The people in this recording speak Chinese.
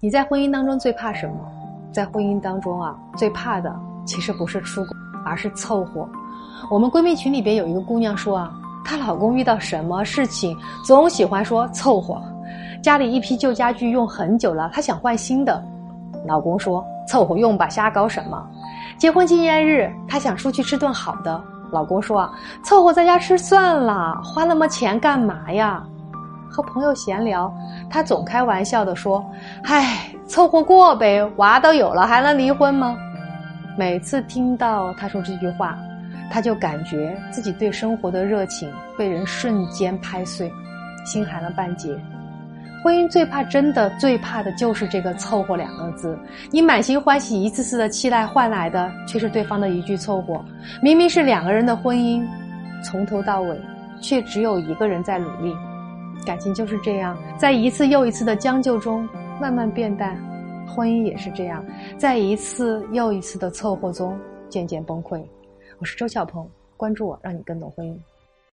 你在婚姻当中最怕什么？在婚姻当中啊，最怕的其实不是出轨，而是凑合。我们闺蜜群里边有一个姑娘说啊，她老公遇到什么事情总喜欢说凑合。家里一批旧家具用很久了，她想换新的，老公说凑合用吧，瞎搞什么？结婚纪念日，她想出去吃顿好的，老公说啊，凑合在家吃算了，花那么钱干嘛呀？和朋友闲聊，他总开玩笑的说：“唉，凑合过呗，娃都有了，还能离婚吗？”每次听到他说这句话，他就感觉自己对生活的热情被人瞬间拍碎，心寒了半截。婚姻最怕，真的最怕的就是这个“凑合”两个字。你满心欢喜、一次次的期待换来的，却是对方的一句凑合。明明是两个人的婚姻，从头到尾，却只有一个人在努力。感情就是这样，在一次又一次的将就中慢慢变淡；婚姻也是这样，在一次又一次的凑合中渐渐崩溃。我是周小鹏，关注我，让你更懂婚姻。